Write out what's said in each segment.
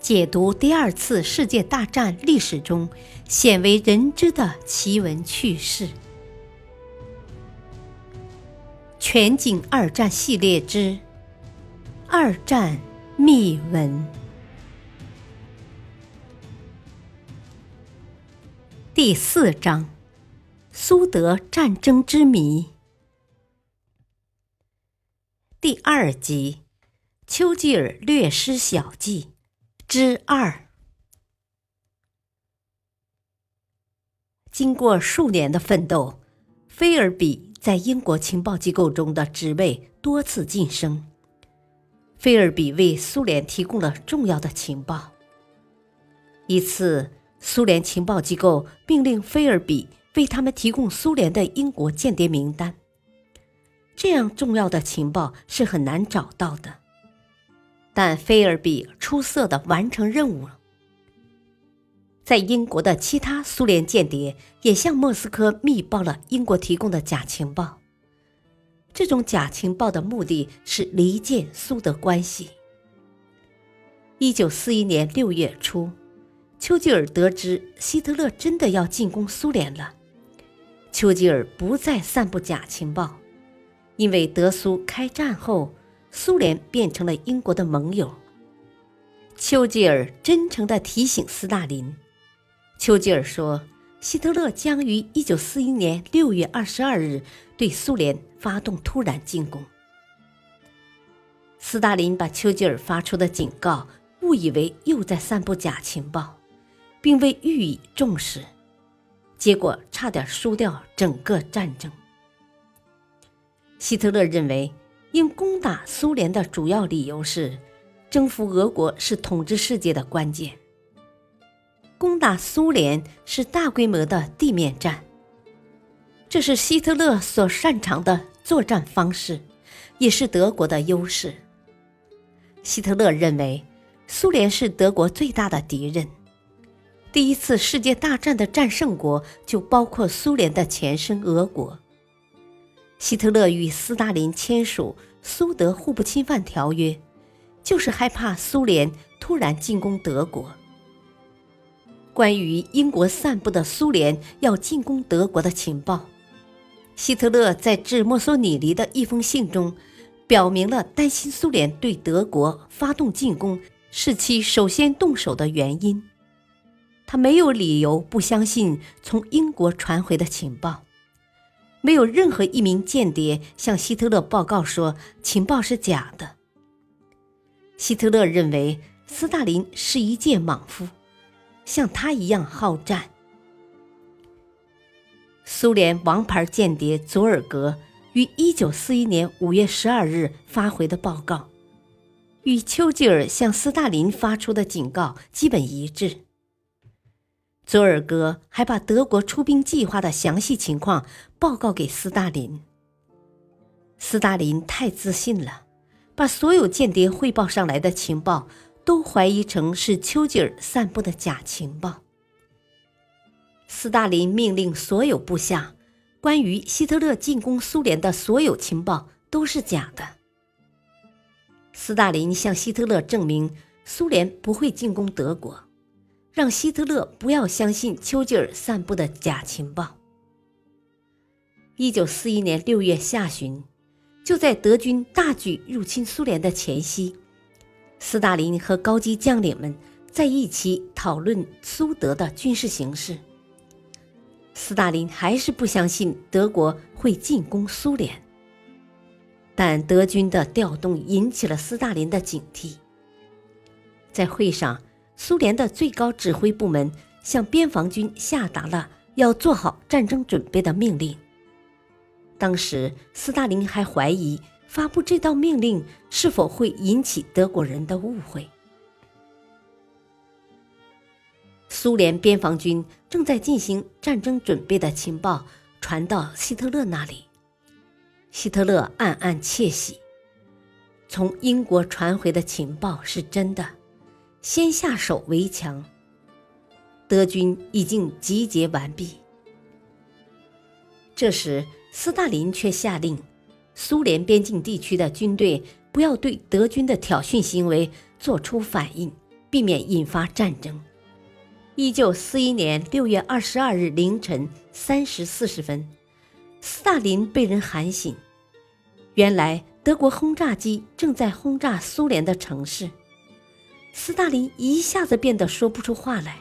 解读第二次世界大战历史中鲜为人知的奇闻趣事。全景二战系列之《二战秘闻》第四章：苏德战争之谜。第二集：丘吉尔略施小计。之二，经过数年的奋斗，菲尔比在英国情报机构中的职位多次晋升。菲尔比为苏联提供了重要的情报。一次，苏联情报机构命令菲尔比为他们提供苏联的英国间谍名单。这样重要的情报是很难找到的。但菲尔比出色的完成任务了。在英国的其他苏联间谍也向莫斯科密报了英国提供的假情报。这种假情报的目的是离间苏德关系。一九四一年六月初，丘吉尔得知希特勒真的要进攻苏联了，丘吉尔不再散布假情报，因为德苏开战后。苏联变成了英国的盟友。丘吉尔真诚地提醒斯大林：“丘吉尔说，希特勒将于一九四一年六月二十二日对苏联发动突然进攻。”斯大林把丘吉尔发出的警告误以为又在散布假情报，并未予以重视，结果差点输掉整个战争。希特勒认为。应攻打苏联的主要理由是，征服俄国是统治世界的关键。攻打苏联是大规模的地面战，这是希特勒所擅长的作战方式，也是德国的优势。希特勒认为，苏联是德国最大的敌人。第一次世界大战的战胜国就包括苏联的前身俄国。希特勒与斯大林签署苏德互不侵犯条约，就是害怕苏联突然进攻德国。关于英国散布的苏联要进攻德国的情报，希特勒在致墨索里尼的一封信中，表明了担心苏联对德国发动进攻是其首先动手的原因。他没有理由不相信从英国传回的情报。没有任何一名间谍向希特勒报告说情报是假的。希特勒认为斯大林是一介莽夫，像他一样好战。苏联王牌间谍佐尔格于1941年5月12日发回的报告，与丘吉尔向斯大林发出的警告基本一致。佐尔格还把德国出兵计划的详细情况报告给斯大林。斯大林太自信了，把所有间谍汇报上来的情报都怀疑成是丘吉尔散布的假情报。斯大林命令所有部下，关于希特勒进攻苏联的所有情报都是假的。斯大林向希特勒证明，苏联不会进攻德国。让希特勒不要相信丘吉尔散布的假情报。一九四一年六月下旬，就在德军大举入侵苏联的前夕，斯大林和高级将领们在一起讨论苏德的军事形势。斯大林还是不相信德国会进攻苏联，但德军的调动引起了斯大林的警惕。在会上。苏联的最高指挥部门向边防军下达了要做好战争准备的命令。当时，斯大林还怀疑发布这道命令是否会引起德国人的误会。苏联边防军正在进行战争准备的情报传到希特勒那里，希特勒暗暗窃喜，从英国传回的情报是真的。先下手为强。德军已经集结完毕。这时，斯大林却下令，苏联边境地区的军队不要对德军的挑衅行为做出反应，避免引发战争。一九四一年六月二十二日凌晨三时四十分，斯大林被人喊醒。原来德国轰炸机正在轰炸苏联的城市，斯大林一下子变得说不出话来。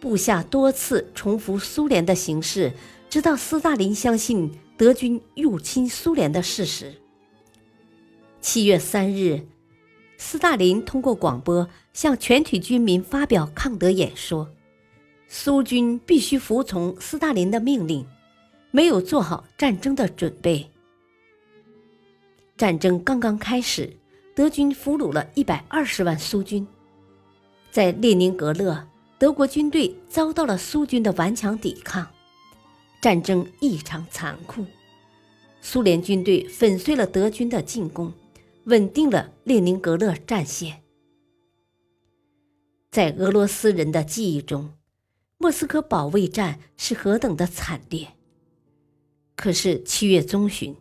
部下多次重复苏联的形势，直到斯大林相信德军入侵苏联的事实。七月三日。斯大林通过广播向全体军民发表抗德演说：苏军必须服从斯大林的命令，没有做好战争的准备。战争刚刚开始，德军俘虏了一百二十万苏军。在列宁格勒，德国军队遭到了苏军的顽强抵抗，战争异常残酷。苏联军队粉碎了德军的进攻。稳定了列宁格勒战线。在俄罗斯人的记忆中，莫斯科保卫战是何等的惨烈。可是七月中旬，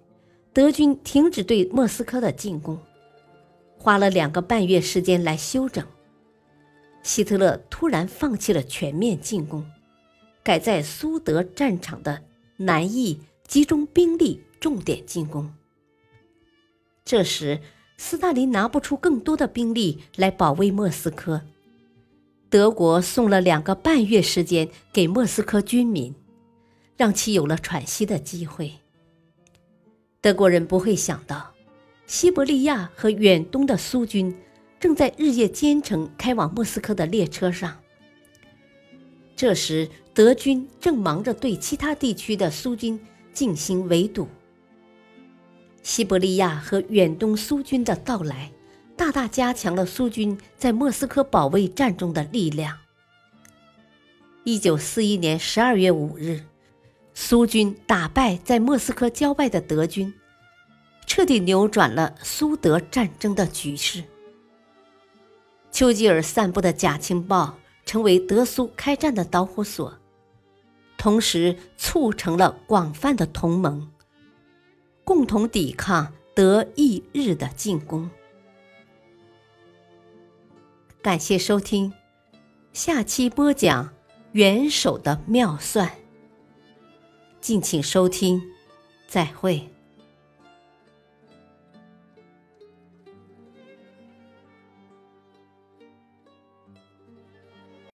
德军停止对莫斯科的进攻，花了两个半月时间来休整。希特勒突然放弃了全面进攻，改在苏德战场的南翼集中兵力，重点进攻。这时。斯大林拿不出更多的兵力来保卫莫斯科，德国送了两个半月时间给莫斯科军民，让其有了喘息的机会。德国人不会想到，西伯利亚和远东的苏军正在日夜兼程开往莫斯科的列车上。这时，德军正忙着对其他地区的苏军进行围堵。西伯利亚和远东苏军的到来，大大加强了苏军在莫斯科保卫战中的力量。一九四一年十二月五日，苏军打败在莫斯科郊外的德军，彻底扭转了苏德战争的局势。丘吉尔散布的假情报成为德苏开战的导火索，同时促成了广泛的同盟。共同抵抗德意日的进攻。感谢收听，下期播讲元首的妙算。敬请收听，再会。